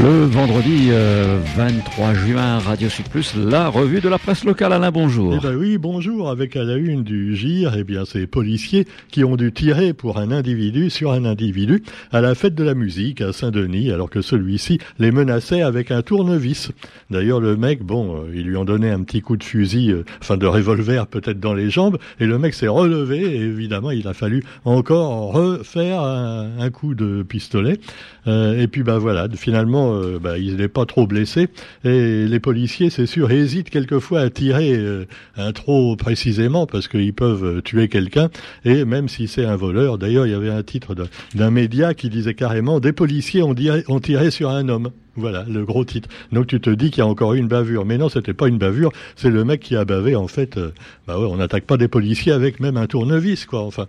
Le vendredi 23 euh, juin, Radio Sud Plus, la revue de la presse locale. Alain, bonjour. Eh ben oui, bonjour. Avec à la une du GIR, eh bien, ces policiers qui ont dû tirer pour un individu sur un individu à la fête de la musique à Saint-Denis, alors que celui-ci les menaçait avec un tournevis. D'ailleurs, le mec, bon, euh, ils lui ont donné un petit coup de fusil, euh, enfin de revolver peut-être dans les jambes, et le mec s'est relevé, et évidemment, il a fallu encore refaire un, coup de pistolet. et puis, bah voilà, finalement, euh, bah, il n'est pas trop blessé. Et les policiers, c'est sûr, hésitent quelquefois à tirer euh, un trop précisément parce qu'ils peuvent euh, tuer quelqu'un. Et même si c'est un voleur, d'ailleurs, il y avait un titre d'un média qui disait carrément des policiers ont, tiré sur un homme. Voilà, le gros titre. Donc tu te dis qu'il y a encore une bavure. Mais non, c'était pas une bavure, c'est le mec qui a bavé. En fait, bah ouais, on n'attaque pas des policiers avec même un tournevis, quoi. Enfin,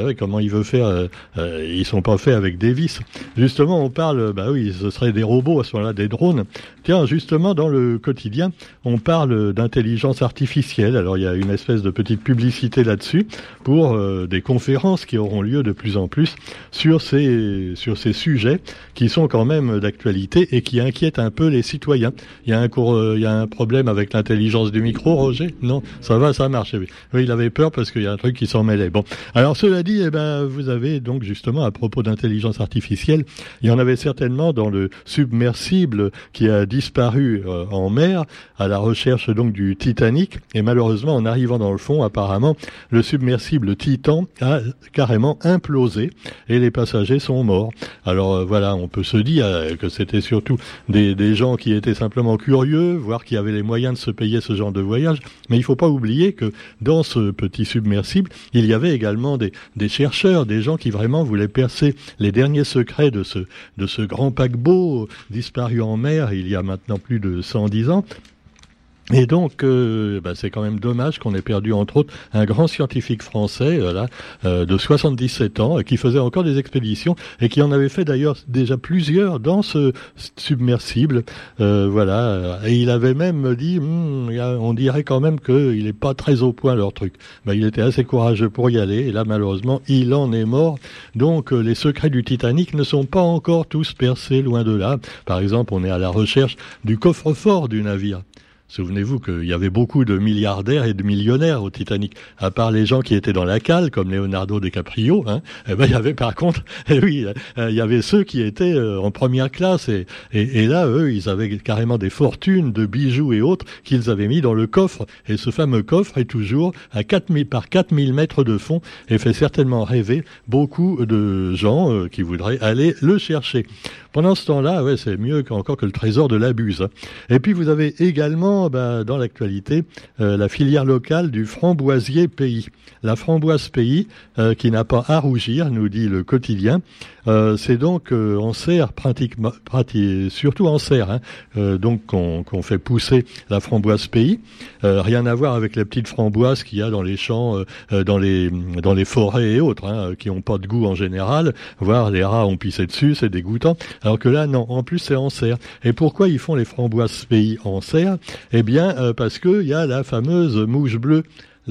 vrai, comment il veut faire euh, euh, Ils sont pas faits avec des vis. Justement, on parle, bah oui, ce serait des robots à ce moment-là, des drones. Tiens, justement, dans le quotidien, on parle d'intelligence artificielle. Alors, il y a une espèce de petite publicité là-dessus pour euh, des conférences qui auront lieu de plus en plus sur ces sur ces sujets qui sont quand même d'actualité et qui inquiètent un peu les citoyens. Il y a un cours, il y a un problème avec l'intelligence du micro, Roger? Non, ça va, ça marche. Oui, il avait peur parce qu'il y a un truc qui s'en mêlait. Bon, alors cela dit, eh ben, vous avez donc justement à propos d'intelligence artificielle, il y en avait certainement dans le submersible qui a disparu euh, en mer à la recherche donc du Titanic. Et malheureusement, en arrivant dans le fond, apparemment, le submersible Titan a carrément implosé et les passagers sont morts. Alors euh, voilà, on peut se dire euh, que c'était surtout des, gens qui étaient simplement curieux, voire qui avaient les moyens de se payer ce genre de voyage. Mais il faut pas oublier que dans ce petit submersible, il y avait également des, des chercheurs, des gens qui vraiment voulaient percer les derniers secrets de ce, de ce grand paquebot disparu en mer il y a maintenant plus de 110 ans. Et donc, euh, bah, c'est quand même dommage qu'on ait perdu, entre autres, un grand scientifique français, voilà, euh, de 77 ans, qui faisait encore des expéditions et qui en avait fait d'ailleurs déjà plusieurs dans ce submersible, euh, voilà. Et il avait même dit, hmm, on dirait quand même qu'il n'est pas très au point leur truc. Bah, il était assez courageux pour y aller, et là, malheureusement, il en est mort. Donc, les secrets du Titanic ne sont pas encore tous percés, loin de là. Par exemple, on est à la recherche du coffre-fort du navire. Souvenez-vous qu'il y avait beaucoup de milliardaires et de millionnaires au Titanic. À part les gens qui étaient dans la cale, comme Leonardo DiCaprio, hein, eh ben, il y avait par contre, eh oui, euh, il y avait ceux qui étaient euh, en première classe. Et, là, eux, ils avaient carrément des fortunes de bijoux et autres qu'ils avaient mis dans le coffre. Et ce fameux coffre est toujours à 4000, par 4000 mètres de fond et fait certainement rêver beaucoup de gens euh, qui voudraient aller le chercher. Pendant ce temps-là, ouais, c'est mieux encore que le trésor de l'abuse. Hein. Et puis vous avez également bah, dans l'actualité euh, la filière locale du framboisier pays. La framboise pays euh, qui n'a pas à rougir, nous dit le quotidien. Euh, c'est donc en serre, pratiquement, surtout en serre, hein, donc qu'on fait pousser la framboise pays. rien à voir avec les petites framboises qu'il y a dans les champs, dans les forêts et autres, hein, qui ont pas de goût en général. Voire les rats ont pissé dessus, c'est dégoûtant. Alors que là, non. En plus, c'est en serre. Et pourquoi ils font les framboises pays en serre? Eh bien, euh, parce qu'il y a la fameuse mouche bleue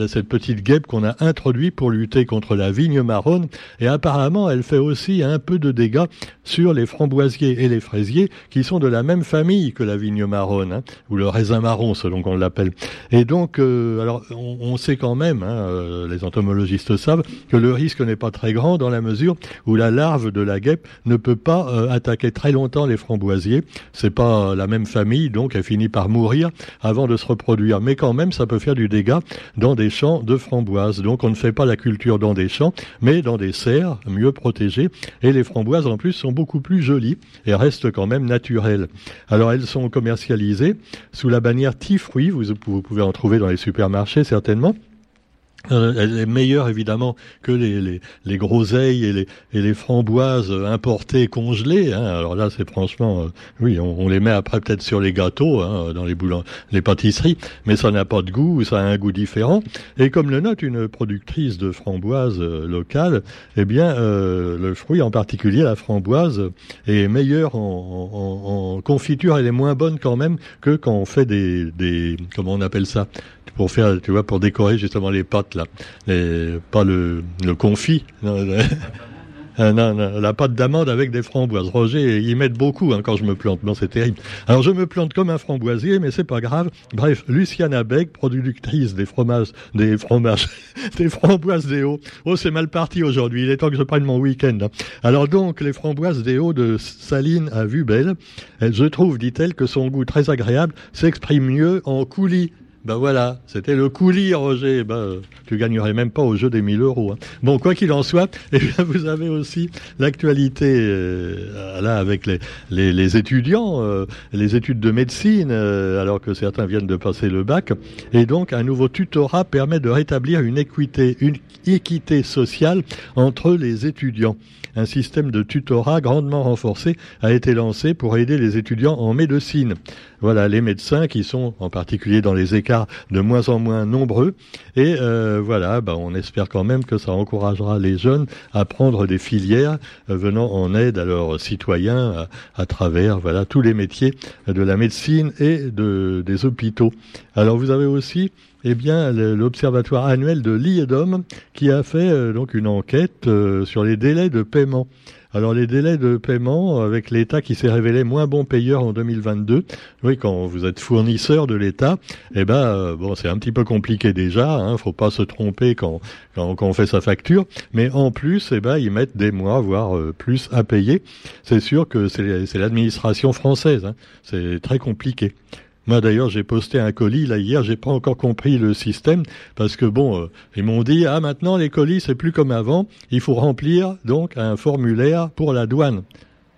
cette petite guêpe qu'on a introduite pour lutter contre la vigne marronne. Et apparemment, elle fait aussi un peu de dégâts sur les framboisiers et les fraisiers qui sont de la même famille que la vigne marronne, hein, ou le raisin marron selon qu'on l'appelle. Et donc, euh, alors, on, sait quand même, hein, euh, les entomologistes savent, que le risque n'est pas très grand dans la mesure où la larve de la guêpe ne peut pas euh, attaquer très longtemps les framboisiers. C'est pas la même famille, donc elle finit par mourir avant de se reproduire. Mais quand même, ça peut faire du dégât dans des champs de framboises. Donc on ne fait pas la culture dans des champs, mais dans des serres mieux protégées. Et les framboises en plus sont beaucoup plus jolies et restent quand même naturelles. Alors elles sont commercialisées sous la bannière Tifruit, vous, vous pouvez en trouver dans les supermarchés certainement. Euh, elle est meilleure évidemment que les, les, les groseilles et les, et les framboises importées congelées. Hein. Alors là, c'est franchement, euh, oui, on, les met après peut-être sur les gâteaux, hein, dans les boulons, les pâtisseries, mais ça n'a pas de goût, ça a un goût différent. Et comme le note une productrice de framboises euh, locale, eh bien, le fruit, en particulier la framboise, est meilleure en, en, confiture. Elle est moins bonne quand même que quand on fait des, des comment on appelle ça, pour faire, tu vois, pour décorer justement les pâtes là, pas le, confit. Euh, non, non, la pâte d'amande avec des framboises. Roger, ils mettent beaucoup hein, quand je me plante. Bon, c'est terrible. Alors, je me plante comme un framboisier, mais c'est pas grave. Bref, Luciana Beck, productrice des fromages, des des framboises des hauts. Oh, c'est mal parti aujourd'hui. Il est temps que je prenne mon week-end. Hein. Alors donc, les framboises des hauts de Saline à vue belle. Je trouve, dit-elle, que son goût très agréable s'exprime mieux en coulis ben voilà, c'était le coulis, Roger. Ben, tu gagnerais même pas au jeu des 1000 euros. Hein. Bon, quoi qu'il en soit, eh bien, vous avez aussi l'actualité euh, là avec les, les, étudiants, euh, les études de médecine, euh, alors que certains viennent de passer le bac. Et donc, un nouveau tutorat permet de rétablir une équité, une équité sociale entre les étudiants. Un système de tutorat grandement renforcé a été lancé pour aider les étudiants en médecine. Voilà, les médecins qui sont en particulier dans les écarts de moins en moins nombreux. Et euh, voilà, bah, on espère quand même que ça encouragera les jeunes à prendre des filières euh, venant en aide à leurs citoyens à, travers voilà tous les métiers de la médecine et de, des hôpitaux. Alors vous avez aussi eh bien, l'observatoire annuel de l'IEDOM qui a fait euh, donc une enquête sur les délais de paiement. Alors les délais de paiement avec l'État qui s'est révélé moins bon payeur en 2022, oui, quand vous êtes fournisseur de l'État, eh ben euh, bon, c'est un petit peu compliqué déjà. Hein, faut pas se tromper quand, quand, on fait sa facture, mais en plus, eh ben ils mettent des mois, voire euh, plus à payer. C'est sûr que c'est l'administration française. Hein, c'est très compliqué. Moi d'ailleurs j'ai posté un colis là hier, j'ai pas encore compris le système parce que bon, euh, ils m'ont dit ah maintenant les colis c'est plus comme avant, il faut remplir donc un formulaire pour la douane.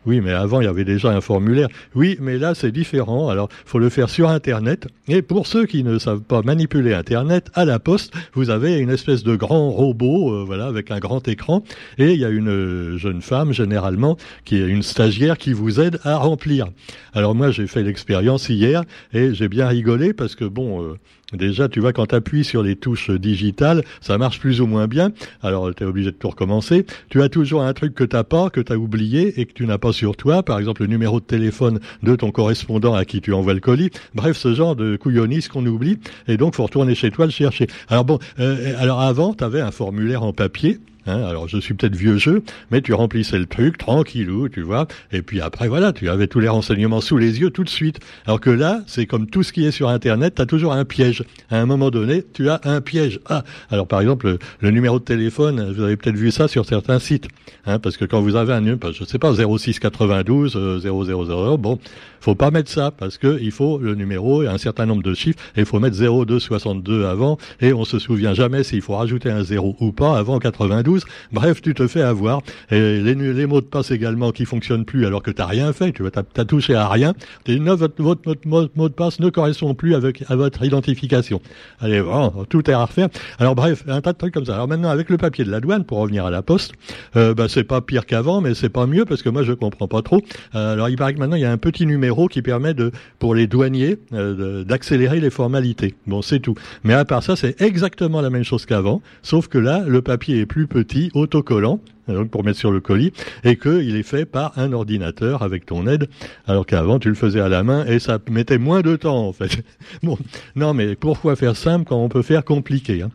Oui, mais avant, il y avait déjà un formulaire. Oui, mais là, c'est différent. Alors, il faut le faire sur Internet. Et pour ceux qui ne savent pas manipuler Internet, à la poste, vous avez une espèce de grand robot, euh, voilà, avec un grand écran. Et il y a une euh, jeune femme, généralement, qui est une stagiaire qui vous aide à remplir. Alors moi, j'ai fait l'expérience hier et j'ai bien rigolé parce que, bon, euh, Déjà, tu vois, quand tu appuies sur les touches digitales, ça marche plus ou moins bien. Alors, tu es obligé de tout recommencer. Tu as toujours un truc que tu pas, que tu as oublié et que tu n'as pas sur toi. Par exemple, le numéro de téléphone de ton correspondant à qui tu envoies le colis. Bref, ce genre de couillonnis qu'on oublie. Et donc, faut retourner chez toi le chercher. Alors bon, euh, alors avant, tu avais un formulaire en papier Hein, alors je suis peut-être vieux jeu, mais tu remplissais le truc tranquillou, tu vois. Et puis après voilà, tu avais tous les renseignements sous les yeux tout de suite. Alors que là, c'est comme tout ce qui est sur Internet, tu as toujours un piège. À un moment donné, tu as un piège. Ah, alors par exemple, le, numéro de téléphone, vous avez peut-être vu ça sur certains sites, hein, parce que quand vous avez un numéro, je sais pas, 0692 0000, bon, faut pas mettre ça parce que il faut le numéro et un certain nombre de chiffres et il faut mettre 0262 avant et on se souvient jamais s'il faut rajouter un 0 ou pas avant 92. Bref, tu te fais avoir et les, mots de passe également qui fonctionnent plus alors que tu rien fait, tu vois, t'as as touché à rien. Et votre, votre, votre, mot de passe ne correspond plus avec à votre identification. Allez, bon, tout est à refaire. Alors bref, un tas de trucs comme ça. Alors maintenant avec le papier de la douane pour revenir à la poste, euh, bah, c'est pas pire qu'avant, mais c'est pas mieux parce que moi je comprends pas trop. Euh, alors il paraît que maintenant il y a un petit numéro qui permet de, pour les douaniers euh, d'accélérer les formalités. Bon, c'est tout. Mais à part ça, c'est exactement la même chose qu'avant, sauf que là, le papier est plus petit, autocollant, donc pour mettre sur le colis, et qu'il est fait par un ordinateur avec ton aide, alors qu'avant tu le faisais à la main et ça mettait moins de temps en fait. Bon, non mais pourquoi faire simple quand on peut faire compliqué hein?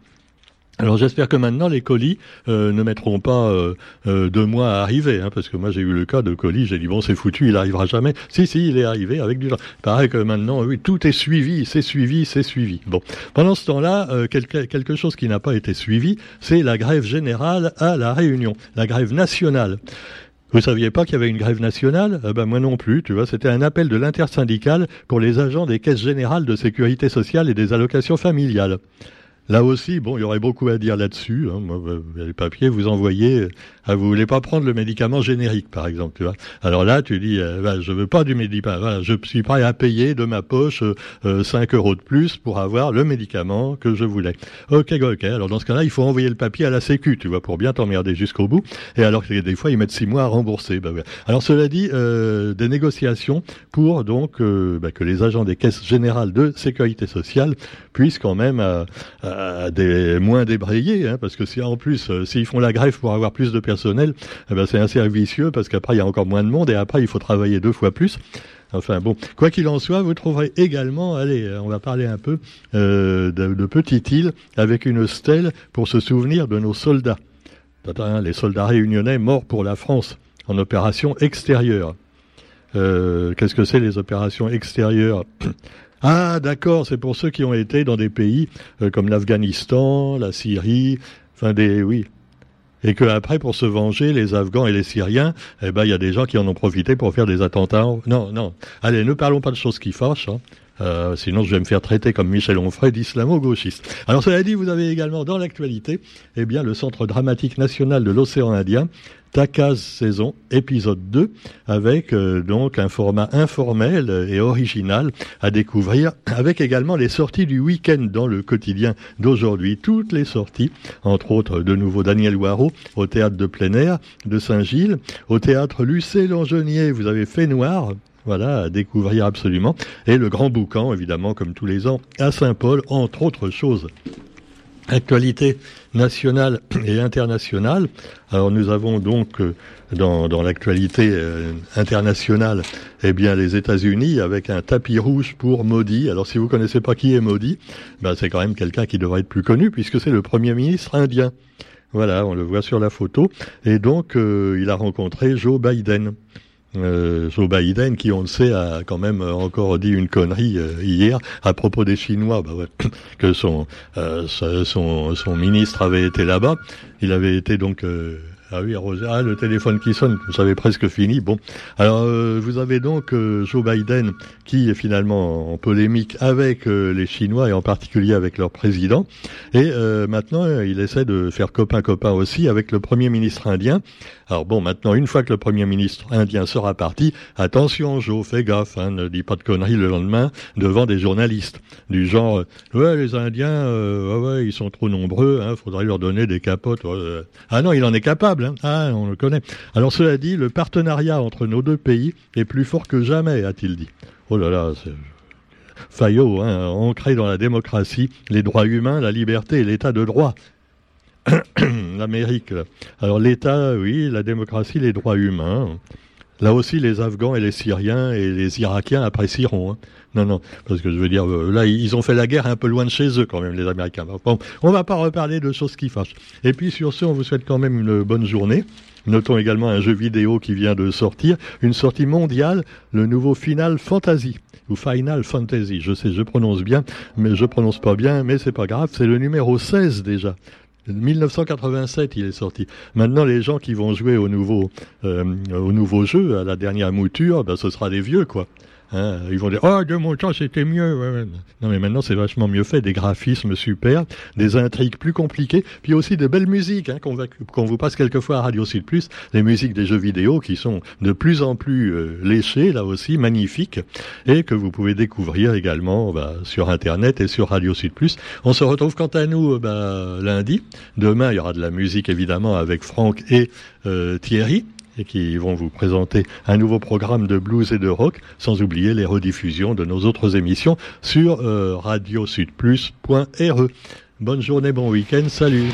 Alors j'espère que maintenant les colis euh, ne mettront pas euh, euh, deux mois à arriver, hein, parce que moi j'ai eu le cas de colis, j'ai dit bon c'est foutu, il arrivera jamais. Si si, il est arrivé avec du. Pareil que maintenant, oui, tout est suivi, c'est suivi, c'est suivi. Bon, pendant ce temps-là, quelque, quelque chose qui n'a pas été suivi, c'est la grève générale à la Réunion, la grève nationale. Vous saviez pas qu'il y avait une grève nationale? Ben Moi non plus, tu vois. C'était un appel de l'intersyndicale pour les agents des caisses générales de sécurité sociale et des allocations familiales. Là aussi, bon, il y aurait beaucoup à dire là-dessus. Hein. Moi, les papiers, vous envoyez ah, vous voulez pas prendre le médicament générique, par exemple, tu vois. Alors là, tu dis, euh, bah, je veux pas du médicament. Voilà, je suis prêt à payer de ma poche euh, 5 euros de plus pour avoir le médicament que je voulais. Ok, ok. Alors dans ce cas-là, il faut envoyer le papier à la Sécu, tu vois, pour bien t'emmerder jusqu'au bout. Et alors que des fois, ils mettent 6 mois à rembourser. Bah, Alors cela dit, euh, des négociations pour donc euh, bah, que les agents des caisses générales de sécurité sociale puissent quand même euh, des moins débrayer, hein, parce que si en plus, s'ils font la grève pour avoir plus de personnes eh ben c'est assez vicieux parce qu'après il y a encore moins de monde et après il faut travailler deux fois plus. Enfin bon, quoi qu'il en soit, vous trouverez également, allez, euh, on va parler un peu euh, de, Petite Île avec une stèle pour se souvenir de nos soldats. les soldats réunionnais morts pour la France en opération extérieure. Euh, qu'est-ce que c'est les opérations extérieures? Ah, d'accord, c'est pour ceux qui ont été dans des pays euh, comme l'Afghanistan, la Syrie, enfin des, oui. Et que après, pour se venger, les Afghans et les Syriens, eh ben, il y a des gens qui en ont profité pour faire des attentats. Non, non. Allez, ne parlons pas de choses qui fâchent. Hein. Euh, sinon, je vais me faire traiter comme Michel Onfray d'islamo-gauchiste. Alors, cela dit, vous avez également dans l'actualité, eh bien, le Centre dramatique national de l'océan Indien, Takaz saison, épisode 2, avec euh, donc un format informel et original à découvrir, avec également les sorties du week-end dans le quotidien d'aujourd'hui, toutes les sorties, entre autres de nouveau Daniel Waro au théâtre de plein air de Saint-Gilles, au théâtre Lucé Langenier, vous avez fait noir, voilà, à découvrir absolument. Et le grand boucan, évidemment, comme tous les ans, à Saint-Paul, entre autres choses. Actualité nationale et internationale. Alors nous avons donc euh, dans, l'actualité euh, internationale, eh bien les États-Unis avec un tapis rouge pour Modi. Alors si vous connaissez pas qui est Modi, ben c'est quand même quelqu'un qui devrait être plus connu puisque c'est le premier ministre indien. Voilà, on le voit sur la photo. Et donc euh, il a rencontré Joe Biden. Euh, Joe Biden, qui on le sait a quand même encore dit une connerie euh, hier à propos des Chinois, bah ouais, que son, euh, son son ministre avait été là-bas. Il avait été donc euh, ah oui, ah, le téléphone qui sonne, vous savez presque fini. Bon, alors euh, vous avez donc euh, Joe Biden qui est finalement en polémique avec euh, les Chinois et en particulier avec leur président. Et maintenant, il essaie de faire copain-copain aussi avec le Premier ministre indien. Alors bon, maintenant, une fois que le Premier ministre indien sera parti, attention Joe, fais gaffe, hein, ne dis pas de conneries le lendemain devant des journalistes. Du genre, ouais, les Indiens, ouais, ouais, ils sont trop nombreux, hein, faudrait leur donner des capotes. Ah non, il en est capable. Hein. Ah, on le connaît. Alors cela dit, le partenariat entre nos deux pays est plus fort que jamais, a-t-il dit. Oh là là, c'est... Fayot, hein, ancré dans la démocratie, les droits humains, la liberté et l'état de droit. L'Amérique. Alors l'État, oui, la démocratie, les droits humains. Là aussi, les Afghans et les Syriens et les Irakiens apprécieront. Hein. Non, non, parce que je veux dire, euh, là, ils ont fait la guerre un peu loin de chez eux quand même, les Américains. Bon, on va pas reparler de choses qui fâchent. Et puis sur ce, on vous souhaite quand même une bonne journée. Notons également un jeu vidéo qui vient de sortir, une sortie mondiale, le nouveau Final Fantasy ou Final Fantasy. Je sais, je prononce bien, mais je prononce pas bien, mais c'est pas grave, c'est le numéro 16 déjà. 1987, il est sorti. Maintenant, les gens qui vont jouer au nouveau, euh, au nouveau jeu, à la dernière mouture, ben, ce sera des vieux, quoi. Hein, ils vont dire oh de mon temps c'était mieux. Non mais maintenant c'est vachement mieux fait, des graphismes super, des intrigues plus compliquées, puis aussi de belles musiques hein, qu'on vous passe quelquefois à Radio Sud Plus, les musiques des jeux vidéo qui sont de plus en plus euh, léchées là aussi, magnifiques, et que vous pouvez découvrir également bah, sur internet et sur Radio Sud Plus. On se retrouve quant à nous bah, lundi. Demain il y aura de la musique évidemment avec Franck et euh, Thierry et qui vont vous présenter un nouveau programme de blues et de rock, sans oublier les rediffusions de nos autres émissions sur euh, radiosudplus.re. Bonne journée, bon week-end, salut